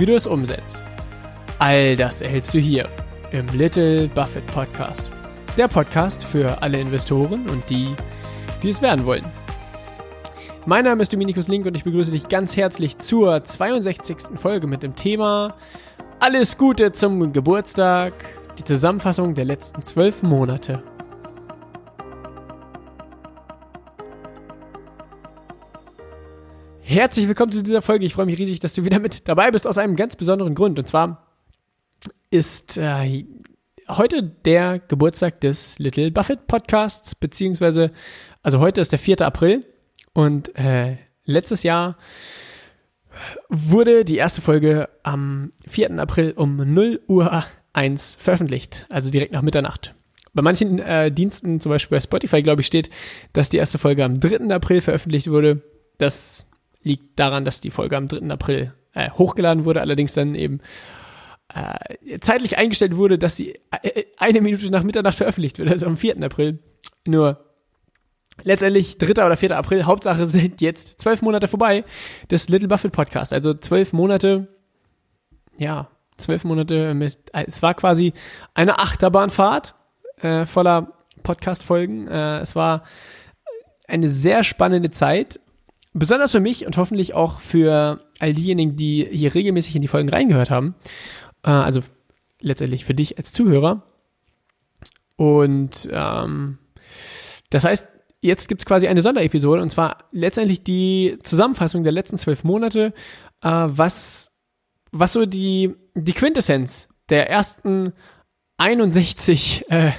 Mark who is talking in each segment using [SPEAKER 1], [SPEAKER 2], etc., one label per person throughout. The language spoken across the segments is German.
[SPEAKER 1] wie du es umsetzt. All das erhältst du hier im Little Buffett Podcast. Der Podcast für alle Investoren und die, die es werden wollen. Mein Name ist Dominikus Link und ich begrüße dich ganz herzlich zur 62. Folge mit dem Thema Alles Gute zum Geburtstag, die Zusammenfassung der letzten zwölf Monate. Herzlich willkommen zu dieser Folge. Ich freue mich riesig, dass du wieder mit dabei bist aus einem ganz besonderen Grund. Und zwar ist äh, heute der Geburtstag des Little Buffett Podcasts, beziehungsweise, also heute ist der 4. April und äh, letztes Jahr wurde die erste Folge am 4. April um 0 Uhr 1 veröffentlicht, also direkt nach Mitternacht. Bei manchen äh, Diensten, zum Beispiel bei Spotify, glaube ich, steht, dass die erste Folge am 3. April veröffentlicht wurde. Das liegt daran, dass die Folge am 3. April äh, hochgeladen wurde, allerdings dann eben äh, zeitlich eingestellt wurde, dass sie äh, eine Minute nach Mitternacht veröffentlicht wird, also am 4. April. Nur letztendlich 3. oder 4. April, Hauptsache sind jetzt zwölf Monate vorbei des Little Buffett Podcast. Also zwölf Monate, ja, zwölf Monate mit, äh, es war quasi eine Achterbahnfahrt äh, voller Podcast-Folgen. Äh, es war eine sehr spannende Zeit Besonders für mich und hoffentlich auch für all diejenigen, die hier regelmäßig in die Folgen reingehört haben. Äh, also letztendlich für dich als Zuhörer. Und ähm, das heißt, jetzt gibt's quasi eine Sonderepisode und zwar letztendlich die Zusammenfassung der letzten zwölf Monate, äh, was, was so die, die Quintessenz der ersten 61, äh,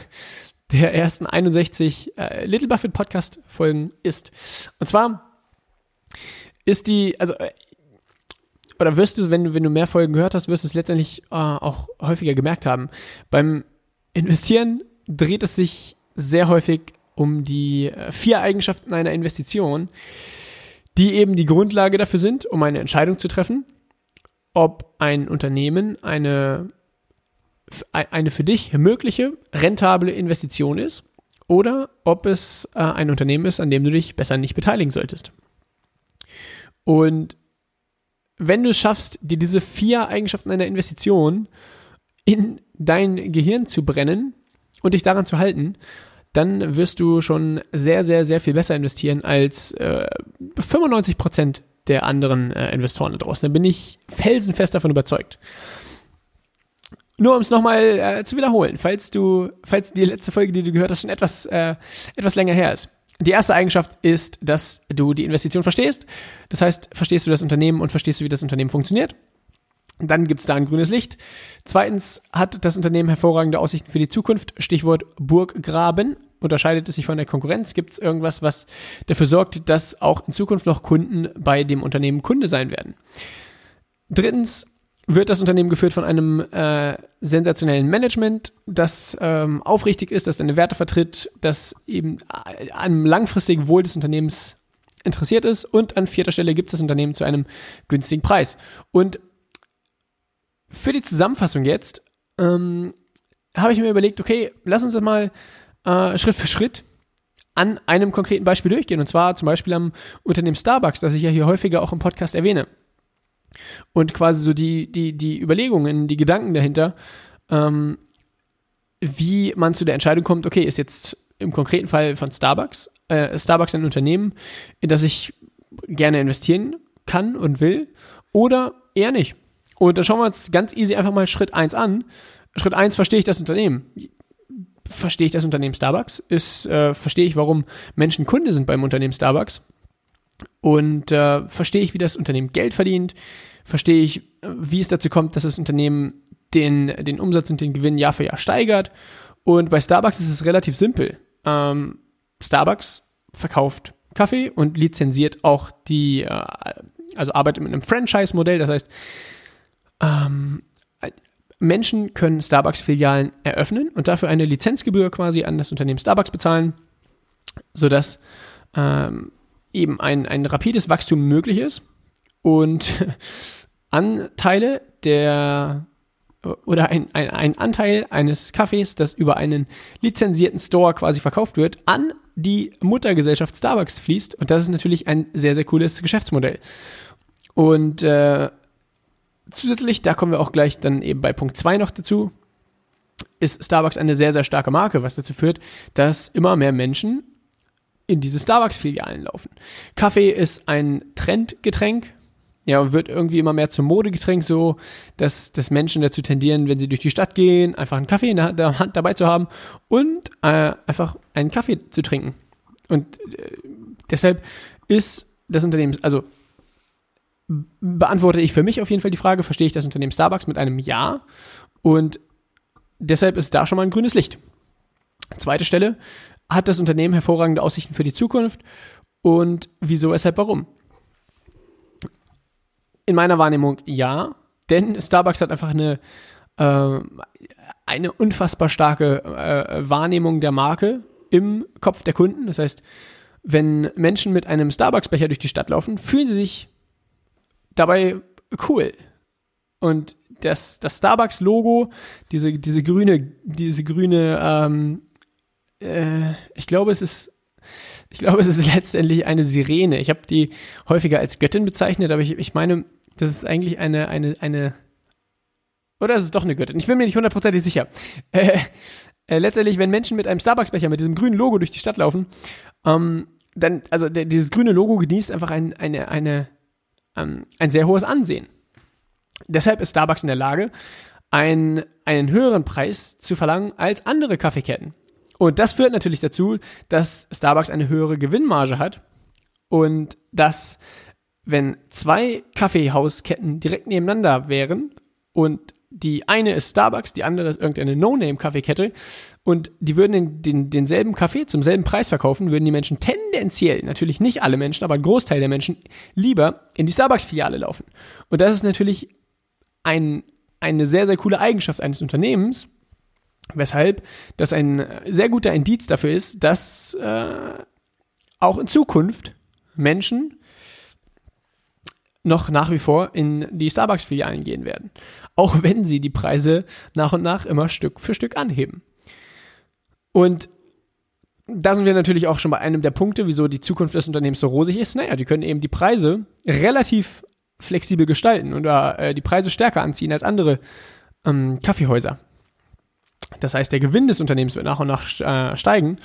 [SPEAKER 1] der ersten 61 äh, Little Buffett Podcast Folgen ist. Und zwar ist die, also, äh, oder wirst du, wenn du, wenn du mehr Folgen gehört hast, wirst du es letztendlich äh, auch häufiger gemerkt haben. Beim Investieren dreht es sich sehr häufig um die äh, vier Eigenschaften einer Investition, die eben die Grundlage dafür sind, um eine Entscheidung zu treffen, ob ein Unternehmen eine, eine für dich mögliche, rentable Investition ist oder ob es äh, ein Unternehmen ist, an dem du dich besser nicht beteiligen solltest. Und wenn du es schaffst, dir diese vier Eigenschaften einer Investition in dein Gehirn zu brennen und dich daran zu halten, dann wirst du schon sehr, sehr, sehr viel besser investieren als äh, 95 Prozent der anderen äh, Investoren da draußen. Da bin ich felsenfest davon überzeugt. Nur um es nochmal äh, zu wiederholen, falls du, falls die letzte Folge, die du gehört hast, schon etwas, äh, etwas länger her ist. Die erste Eigenschaft ist, dass du die Investition verstehst. Das heißt, verstehst du das Unternehmen und verstehst du, wie das Unternehmen funktioniert. Dann gibt es da ein grünes Licht. Zweitens hat das Unternehmen hervorragende Aussichten für die Zukunft. Stichwort Burggraben. Unterscheidet es sich von der Konkurrenz? Gibt es irgendwas, was dafür sorgt, dass auch in Zukunft noch Kunden bei dem Unternehmen Kunde sein werden? Drittens wird das Unternehmen geführt von einem äh, sensationellen Management, das ähm, aufrichtig ist, das seine Werte vertritt, das eben äh, am langfristigen Wohl des Unternehmens interessiert ist und an vierter Stelle gibt es das Unternehmen zu einem günstigen Preis. Und für die Zusammenfassung jetzt ähm, habe ich mir überlegt, okay, lass uns das mal äh, Schritt für Schritt an einem konkreten Beispiel durchgehen. Und zwar zum Beispiel am Unternehmen Starbucks, das ich ja hier häufiger auch im Podcast erwähne und quasi so die, die, die Überlegungen, die Gedanken dahinter, ähm, wie man zu der Entscheidung kommt, okay, ist jetzt im konkreten Fall von Starbucks, äh, Starbucks ein Unternehmen, in das ich gerne investieren kann und will, oder eher nicht. Und dann schauen wir uns ganz easy einfach mal Schritt eins an. Schritt eins verstehe ich das Unternehmen. Verstehe ich das Unternehmen Starbucks? Ist, äh, verstehe ich, warum Menschen Kunde sind beim Unternehmen Starbucks? Und äh, verstehe ich, wie das Unternehmen Geld verdient, verstehe ich, wie es dazu kommt, dass das Unternehmen den, den Umsatz und den Gewinn Jahr für Jahr steigert. Und bei Starbucks ist es relativ simpel. Ähm, Starbucks verkauft Kaffee und lizenziert auch die, äh, also arbeitet mit einem Franchise-Modell. Das heißt, ähm, Menschen können Starbucks-Filialen eröffnen und dafür eine Lizenzgebühr quasi an das Unternehmen Starbucks bezahlen, sodass ähm, eben ein, ein rapides Wachstum möglich ist und Anteile der oder ein, ein, ein Anteil eines Kaffees, das über einen lizenzierten Store quasi verkauft wird, an die Muttergesellschaft Starbucks fließt. Und das ist natürlich ein sehr, sehr cooles Geschäftsmodell. Und äh, zusätzlich, da kommen wir auch gleich dann eben bei Punkt 2 noch dazu, ist Starbucks eine sehr, sehr starke Marke, was dazu führt, dass immer mehr Menschen in diese Starbucks-Filialen laufen. Kaffee ist ein Trendgetränk, ja, wird irgendwie immer mehr zum Modegetränk so, dass, dass Menschen dazu tendieren, wenn sie durch die Stadt gehen, einfach einen Kaffee in der, Hand dabei zu haben und äh, einfach einen Kaffee zu trinken. Und äh, deshalb ist das Unternehmen, also beantworte ich für mich auf jeden Fall die Frage, verstehe ich das Unternehmen Starbucks mit einem Ja und deshalb ist da schon mal ein grünes Licht. Zweite Stelle, hat das Unternehmen hervorragende Aussichten für die Zukunft und wieso, weshalb, warum? In meiner Wahrnehmung ja, denn Starbucks hat einfach eine, äh, eine unfassbar starke äh, Wahrnehmung der Marke im Kopf der Kunden. Das heißt, wenn Menschen mit einem Starbucks-Becher durch die Stadt laufen, fühlen sie sich dabei cool. Und das, das Starbucks-Logo, diese, diese grüne, diese grüne, ähm, äh, ich glaube, es ist, ich glaube, es ist letztendlich eine Sirene. Ich habe die häufiger als Göttin bezeichnet, aber ich, ich meine, das ist eigentlich eine, eine, eine, oder ist es doch eine Göttin? Ich bin mir nicht hundertprozentig sicher. Äh, äh, letztendlich, wenn Menschen mit einem Starbucks-Becher mit diesem grünen Logo durch die Stadt laufen, ähm, dann, also der, dieses grüne Logo genießt einfach ein, eine, eine, ähm, ein sehr hohes Ansehen. Deshalb ist Starbucks in der Lage, ein, einen höheren Preis zu verlangen als andere Kaffeeketten. Und das führt natürlich dazu, dass Starbucks eine höhere Gewinnmarge hat und dass, wenn zwei Kaffeehausketten direkt nebeneinander wären und die eine ist Starbucks, die andere ist irgendeine No-Name-Kaffeekette und die würden den, den, denselben Kaffee zum selben Preis verkaufen, würden die Menschen tendenziell, natürlich nicht alle Menschen, aber ein Großteil der Menschen, lieber in die Starbucks-Filiale laufen. Und das ist natürlich ein, eine sehr, sehr coole Eigenschaft eines Unternehmens, weshalb das ein sehr guter Indiz dafür ist, dass äh, auch in Zukunft Menschen noch nach wie vor in die Starbucks-Filialen gehen werden. Auch wenn sie die Preise nach und nach immer Stück für Stück anheben. Und da sind wir natürlich auch schon bei einem der Punkte, wieso die Zukunft des Unternehmens so rosig ist. Naja, die können eben die Preise relativ flexibel gestalten oder äh, die Preise stärker anziehen als andere ähm, Kaffeehäuser. Das heißt, der Gewinn des Unternehmens wird nach und nach äh, steigen.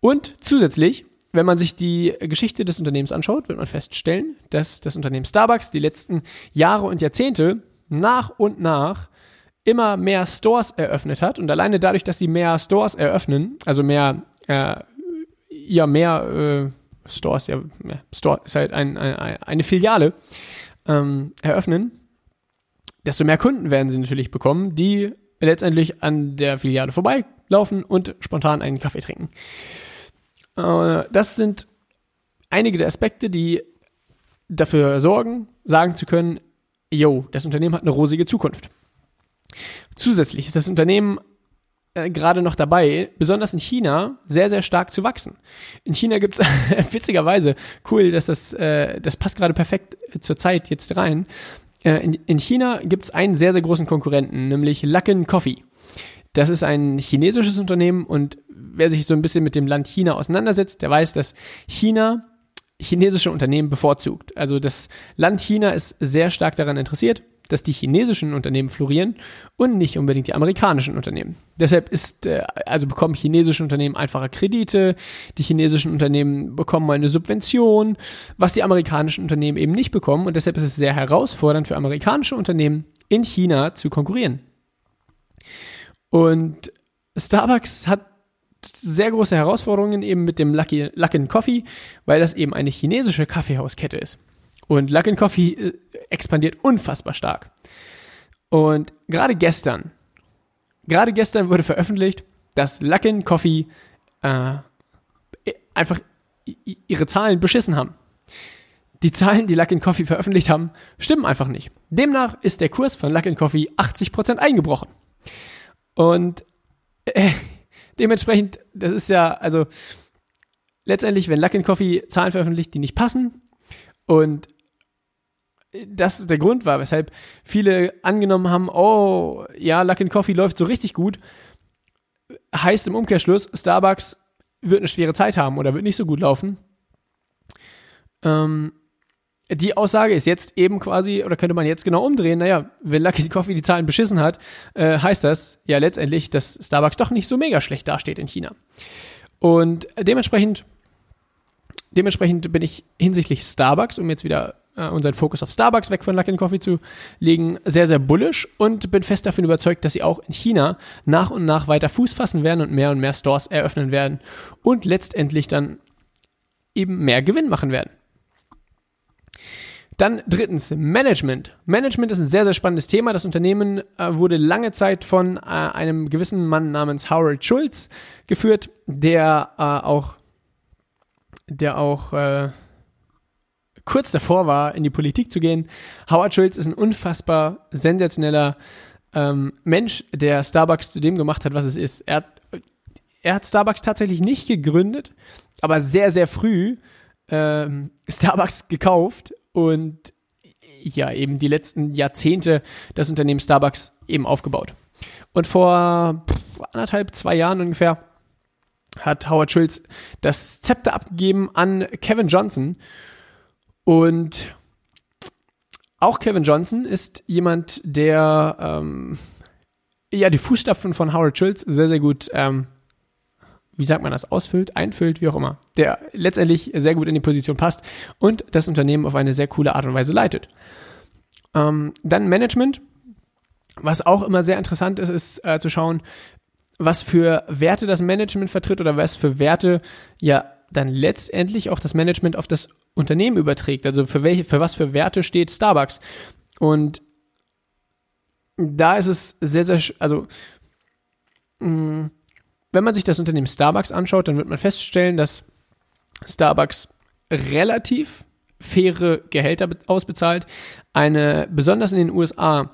[SPEAKER 1] Und zusätzlich wenn man sich die Geschichte des Unternehmens anschaut, wird man feststellen, dass das Unternehmen Starbucks die letzten Jahre und Jahrzehnte nach und nach immer mehr Stores eröffnet hat und alleine dadurch, dass sie mehr Stores eröffnen, also mehr, äh, ja, mehr äh, Stores, ja, Store ist halt ein, ein, eine Filiale, ähm, eröffnen, desto mehr Kunden werden sie natürlich bekommen, die letztendlich an der Filiale vorbeilaufen und spontan einen Kaffee trinken. Äh, das sind einige der Aspekte, die dafür sorgen, sagen zu können, yo, das Unternehmen hat eine rosige Zukunft. Zusätzlich ist das Unternehmen äh, gerade noch dabei, besonders in China, sehr, sehr stark zu wachsen. In China gibt es witzigerweise, cool, dass das, äh, das passt gerade perfekt zur Zeit jetzt rein. Äh, in, in China gibt es einen sehr, sehr großen Konkurrenten, nämlich Luckin Coffee. Das ist ein chinesisches Unternehmen und wer sich so ein bisschen mit dem Land China auseinandersetzt, der weiß, dass China chinesische Unternehmen bevorzugt. Also das Land China ist sehr stark daran interessiert, dass die chinesischen Unternehmen florieren und nicht unbedingt die amerikanischen Unternehmen. Deshalb ist, äh, also bekommen chinesische Unternehmen einfacher Kredite, die chinesischen Unternehmen bekommen eine Subvention, was die amerikanischen Unternehmen eben nicht bekommen und deshalb ist es sehr herausfordernd für amerikanische Unternehmen in China zu konkurrieren. Und Starbucks hat sehr große Herausforderungen eben mit dem Luckin Coffee, weil das eben eine chinesische Kaffeehauskette ist. Und Luckin Coffee äh, expandiert unfassbar stark. Und gerade gestern, gerade gestern wurde veröffentlicht, dass Luckin Coffee äh, einfach ihre Zahlen beschissen haben. die Zahlen, die Luckin Coffee veröffentlicht haben, stimmen einfach nicht. Demnach ist der Kurs von Luckin Coffee 80% eingebrochen. Und äh, dementsprechend, das ist ja, also letztendlich, wenn Luckin Coffee Zahlen veröffentlicht, die nicht passen und das ist der Grund war, weshalb viele angenommen haben, oh, ja, Luckin Coffee läuft so richtig gut, heißt im Umkehrschluss, Starbucks wird eine schwere Zeit haben oder wird nicht so gut laufen. Ähm, die Aussage ist jetzt eben quasi, oder könnte man jetzt genau umdrehen, naja, wenn Lucky Coffee die Zahlen beschissen hat, äh, heißt das ja letztendlich, dass Starbucks doch nicht so mega schlecht dasteht in China. Und dementsprechend, dementsprechend bin ich hinsichtlich Starbucks, um jetzt wieder äh, unseren Fokus auf Starbucks weg von Lucky Coffee zu legen, sehr, sehr bullish und bin fest davon überzeugt, dass sie auch in China nach und nach weiter Fuß fassen werden und mehr und mehr Stores eröffnen werden und letztendlich dann eben mehr Gewinn machen werden. Dann drittens, Management. Management ist ein sehr, sehr spannendes Thema. Das Unternehmen äh, wurde lange Zeit von äh, einem gewissen Mann namens Howard Schulz geführt, der äh, auch, der auch äh, kurz davor war, in die Politik zu gehen. Howard Schulz ist ein unfassbar sensationeller ähm, Mensch, der Starbucks zu dem gemacht hat, was es ist. Er hat, er hat Starbucks tatsächlich nicht gegründet, aber sehr, sehr früh ähm, Starbucks gekauft und ja, eben die letzten Jahrzehnte das Unternehmen Starbucks eben aufgebaut. Und vor anderthalb, zwei Jahren ungefähr hat Howard Schulz das Zepter abgegeben an Kevin Johnson. Und auch Kevin Johnson ist jemand, der ähm, ja die Fußstapfen von Howard Schulz sehr, sehr gut ähm, wie sagt man das, ausfüllt, einfüllt, wie auch immer, der letztendlich sehr gut in die Position passt und das Unternehmen auf eine sehr coole Art und Weise leitet. Ähm, dann Management. Was auch immer sehr interessant ist, ist äh, zu schauen, was für Werte das Management vertritt oder was für Werte ja dann letztendlich auch das Management auf das Unternehmen überträgt. Also für welche, für was für Werte steht Starbucks. Und da ist es sehr, sehr, also mm, wenn man sich das Unternehmen Starbucks anschaut, dann wird man feststellen, dass Starbucks relativ faire Gehälter ausbezahlt, eine besonders in den USA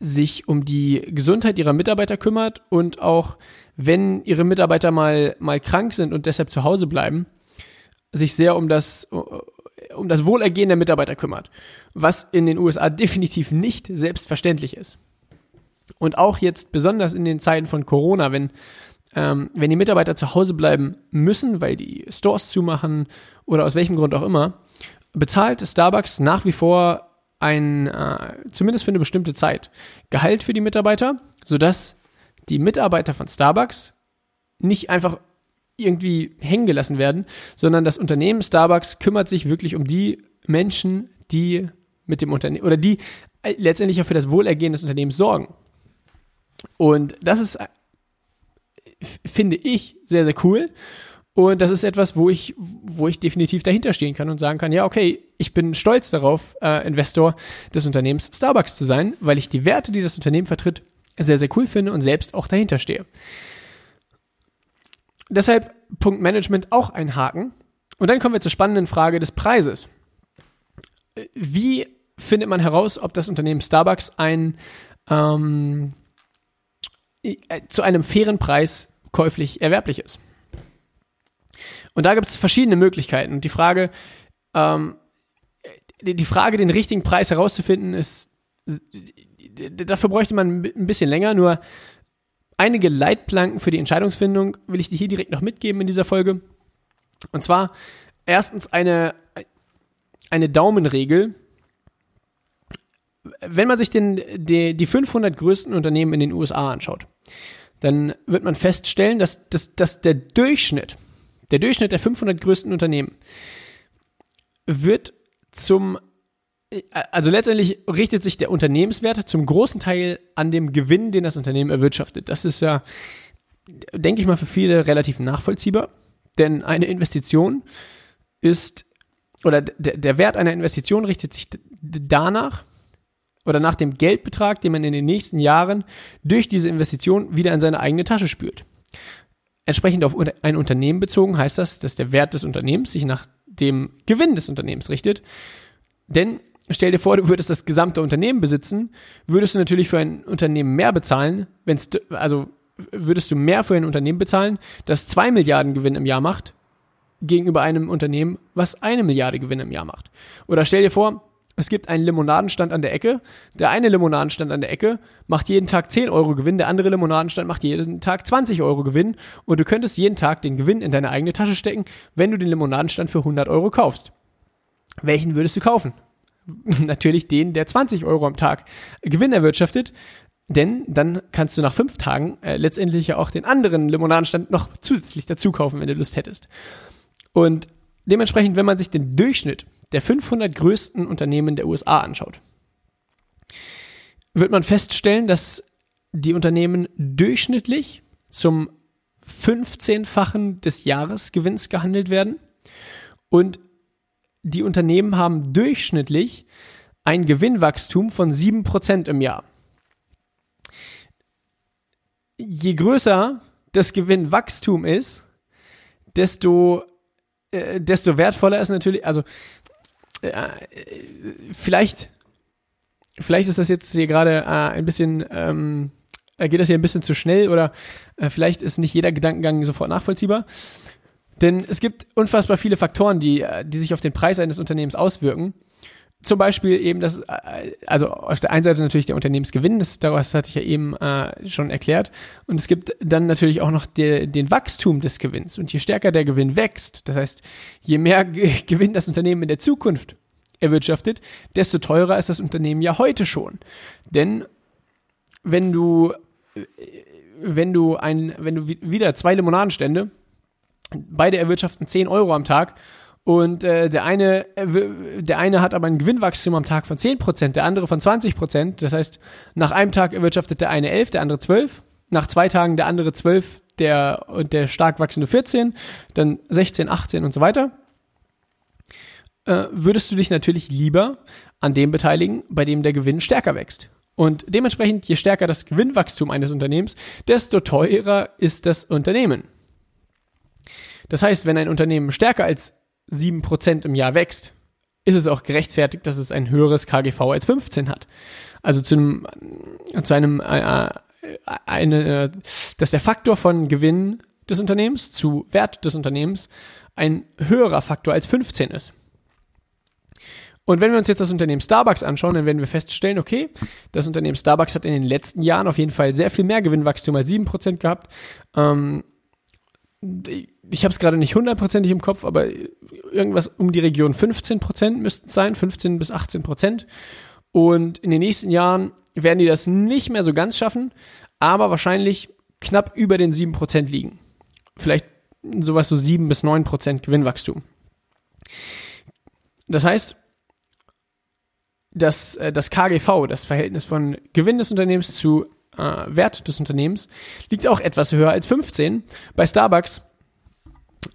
[SPEAKER 1] sich um die Gesundheit ihrer Mitarbeiter kümmert und auch wenn ihre Mitarbeiter mal mal krank sind und deshalb zu Hause bleiben, sich sehr um das um das Wohlergehen der Mitarbeiter kümmert, was in den USA definitiv nicht selbstverständlich ist. Und auch jetzt besonders in den Zeiten von Corona, wenn ähm, wenn die Mitarbeiter zu Hause bleiben müssen, weil die Stores zumachen oder aus welchem Grund auch immer, bezahlt Starbucks nach wie vor ein, äh, zumindest für eine bestimmte Zeit, Gehalt für die Mitarbeiter, sodass die Mitarbeiter von Starbucks nicht einfach irgendwie hängen gelassen werden, sondern das Unternehmen Starbucks kümmert sich wirklich um die Menschen, die mit dem Unternehmen oder die äh, letztendlich auch für das Wohlergehen des Unternehmens sorgen. Und das ist finde ich sehr, sehr cool. Und das ist etwas, wo ich, wo ich definitiv dahinter stehen kann und sagen kann, ja, okay, ich bin stolz darauf, äh, Investor des Unternehmens Starbucks zu sein, weil ich die Werte, die das Unternehmen vertritt, sehr, sehr cool finde und selbst auch dahinter stehe. Deshalb Punkt Management auch ein Haken. Und dann kommen wir zur spannenden Frage des Preises. Wie findet man heraus, ob das Unternehmen Starbucks ein ähm, äh, zu einem fairen Preis käuflich erwerblich ist. Und da gibt es verschiedene Möglichkeiten. Die Frage, ähm, die Frage, den richtigen Preis herauszufinden, ist, dafür bräuchte man ein bisschen länger. Nur einige Leitplanken für die Entscheidungsfindung will ich dir hier direkt noch mitgeben in dieser Folge. Und zwar erstens eine, eine Daumenregel, wenn man sich den, die, die 500 größten Unternehmen in den USA anschaut, dann wird man feststellen, dass, dass, dass der Durchschnitt, der Durchschnitt der 500 größten Unternehmen wird zum, also letztendlich richtet sich der Unternehmenswert zum großen Teil an dem Gewinn, den das Unternehmen erwirtschaftet. Das ist ja, denke ich mal, für viele relativ nachvollziehbar, denn eine Investition ist, oder der, der Wert einer Investition richtet sich danach, oder nach dem Geldbetrag, den man in den nächsten Jahren durch diese Investition wieder in seine eigene Tasche spürt. Entsprechend auf ein Unternehmen bezogen heißt das, dass der Wert des Unternehmens sich nach dem Gewinn des Unternehmens richtet. Denn stell dir vor, du würdest das gesamte Unternehmen besitzen, würdest du natürlich für ein Unternehmen mehr bezahlen, wenn es, also würdest du mehr für ein Unternehmen bezahlen, das zwei Milliarden Gewinn im Jahr macht, gegenüber einem Unternehmen, was eine Milliarde Gewinn im Jahr macht. Oder stell dir vor, es gibt einen Limonadenstand an der Ecke. Der eine Limonadenstand an der Ecke macht jeden Tag 10 Euro Gewinn, der andere Limonadenstand macht jeden Tag 20 Euro Gewinn und du könntest jeden Tag den Gewinn in deine eigene Tasche stecken, wenn du den Limonadenstand für 100 Euro kaufst. Welchen würdest du kaufen? Natürlich den, der 20 Euro am Tag Gewinn erwirtschaftet, denn dann kannst du nach fünf Tagen äh, letztendlich ja auch den anderen Limonadenstand noch zusätzlich dazu kaufen, wenn du Lust hättest. Und dementsprechend, wenn man sich den Durchschnitt der 500 größten Unternehmen der USA anschaut, wird man feststellen, dass die Unternehmen durchschnittlich zum 15-fachen des Jahresgewinns gehandelt werden und die Unternehmen haben durchschnittlich ein Gewinnwachstum von 7% im Jahr. Je größer das Gewinnwachstum ist, desto, äh, desto wertvoller ist natürlich, also äh, vielleicht, vielleicht ist das jetzt hier gerade äh, ein bisschen, ähm, äh, geht das hier ein bisschen zu schnell oder äh, vielleicht ist nicht jeder Gedankengang sofort nachvollziehbar. Denn es gibt unfassbar viele Faktoren, die, äh, die sich auf den Preis eines Unternehmens auswirken. Zum Beispiel eben das, äh, also auf der einen Seite natürlich der Unternehmensgewinn, das, das hatte ich ja eben äh, schon erklärt. Und es gibt dann natürlich auch noch der, den Wachstum des Gewinns. Und je stärker der Gewinn wächst, das heißt, je mehr Gewinn das Unternehmen in der Zukunft erwirtschaftet, desto teurer ist das Unternehmen ja heute schon. Denn wenn du, wenn du ein, wenn du wieder zwei Limonadenstände, beide erwirtschaften 10 Euro am Tag und äh, der eine, äh, der eine hat aber ein Gewinnwachstum am Tag von 10%, der andere von 20%. Das heißt, nach einem Tag erwirtschaftet der eine 11, der andere 12. Nach zwei Tagen der andere 12, der und der stark wachsende 14, dann 16, 18 und so weiter. Äh, würdest du dich natürlich lieber an dem beteiligen, bei dem der Gewinn stärker wächst. Und dementsprechend, je stärker das Gewinnwachstum eines Unternehmens, desto teurer ist das Unternehmen. Das heißt, wenn ein Unternehmen stärker als 7% im Jahr wächst, ist es auch gerechtfertigt, dass es ein höheres KGV als 15 hat. Also zu einem, zu einem äh, äh, eine, äh, dass der Faktor von Gewinn des Unternehmens zu Wert des Unternehmens ein höherer Faktor als 15 ist. Und wenn wir uns jetzt das Unternehmen Starbucks anschauen, dann werden wir feststellen, okay, das Unternehmen Starbucks hat in den letzten Jahren auf jeden Fall sehr viel mehr Gewinnwachstum als 7% gehabt. Ähm, ich habe es gerade nicht hundertprozentig im Kopf, aber irgendwas um die Region 15 Prozent müssten es sein, 15 bis 18 Prozent. Und in den nächsten Jahren werden die das nicht mehr so ganz schaffen, aber wahrscheinlich knapp über den 7 Prozent liegen. Vielleicht sowas so 7 bis 9 Prozent Gewinnwachstum. Das heißt, dass äh, das KGV, das Verhältnis von Gewinn des Unternehmens zu äh, Wert des Unternehmens liegt auch etwas höher als 15. Bei Starbucks,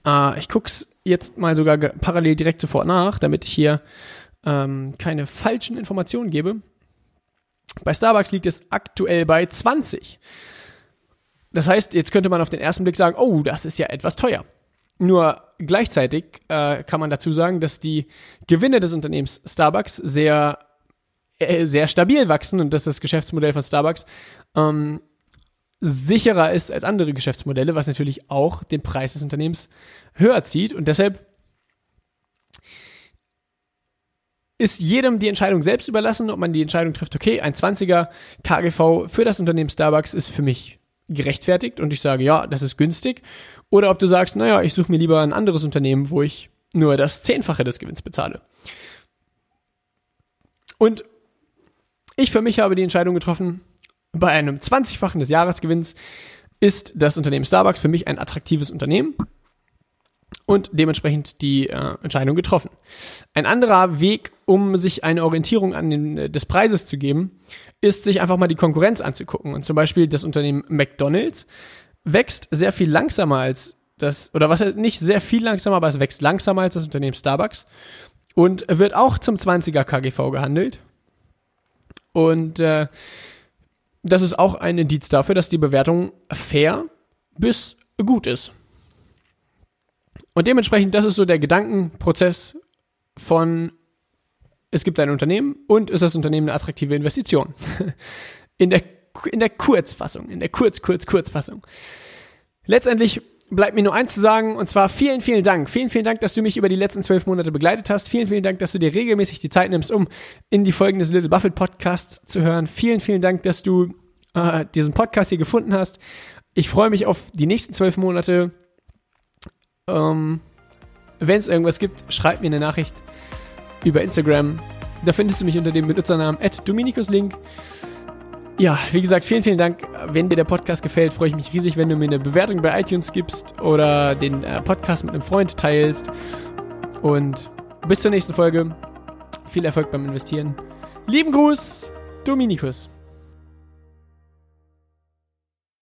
[SPEAKER 1] äh, ich guck's jetzt mal sogar parallel direkt sofort nach, damit ich hier ähm, keine falschen Informationen gebe. Bei Starbucks liegt es aktuell bei 20. Das heißt, jetzt könnte man auf den ersten Blick sagen, oh, das ist ja etwas teuer. Nur gleichzeitig äh, kann man dazu sagen, dass die Gewinne des Unternehmens Starbucks sehr äh, sehr stabil wachsen und dass das Geschäftsmodell von Starbucks ähm, sicherer ist als andere Geschäftsmodelle, was natürlich auch den Preis des Unternehmens höher zieht und deshalb ist jedem die Entscheidung selbst überlassen, ob man die Entscheidung trifft, okay, ein 20er KGV für das Unternehmen Starbucks ist für mich gerechtfertigt und ich sage, ja, das ist günstig. Oder ob du sagst, naja, ich suche mir lieber ein anderes Unternehmen, wo ich nur das Zehnfache des Gewinns bezahle. Und ich für mich habe die Entscheidung getroffen, bei einem 20-fachen des Jahresgewinns ist das Unternehmen Starbucks für mich ein attraktives Unternehmen und dementsprechend die äh, Entscheidung getroffen. Ein anderer Weg, um sich eine Orientierung an den, äh, des Preises zu geben, ist sich einfach mal die Konkurrenz anzugucken. Und zum Beispiel das Unternehmen McDonald's wächst sehr viel langsamer als das, oder was nicht sehr viel langsamer, aber es wächst langsamer als das Unternehmen Starbucks und wird auch zum 20er KGV gehandelt und äh, das ist auch ein Indiz dafür, dass die Bewertung fair bis gut ist. Und dementsprechend, das ist so der Gedankenprozess von, es gibt ein Unternehmen und ist das Unternehmen eine attraktive Investition. In der, in der Kurzfassung, in der Kurz, Kurz, Kurzfassung. Letztendlich bleibt mir nur eins zu sagen, und zwar vielen, vielen Dank. Vielen, vielen Dank, dass du mich über die letzten zwölf Monate begleitet hast. Vielen, vielen Dank, dass du dir regelmäßig die Zeit nimmst, um in die Folgen des Little Buffett Podcasts zu hören. Vielen, vielen Dank, dass du äh, diesen Podcast hier gefunden hast. Ich freue mich auf die nächsten zwölf Monate. Ähm, Wenn es irgendwas gibt, schreib mir eine Nachricht über Instagram. Da findest du mich unter dem Benutzernamen @dominikuslink. Ja, wie gesagt, vielen, vielen Dank. Wenn dir der Podcast gefällt, freue ich mich riesig, wenn du mir eine Bewertung bei iTunes gibst oder den äh, Podcast mit einem Freund teilst. Und bis zur nächsten Folge. Viel Erfolg beim Investieren. Lieben Gruß, Dominikus.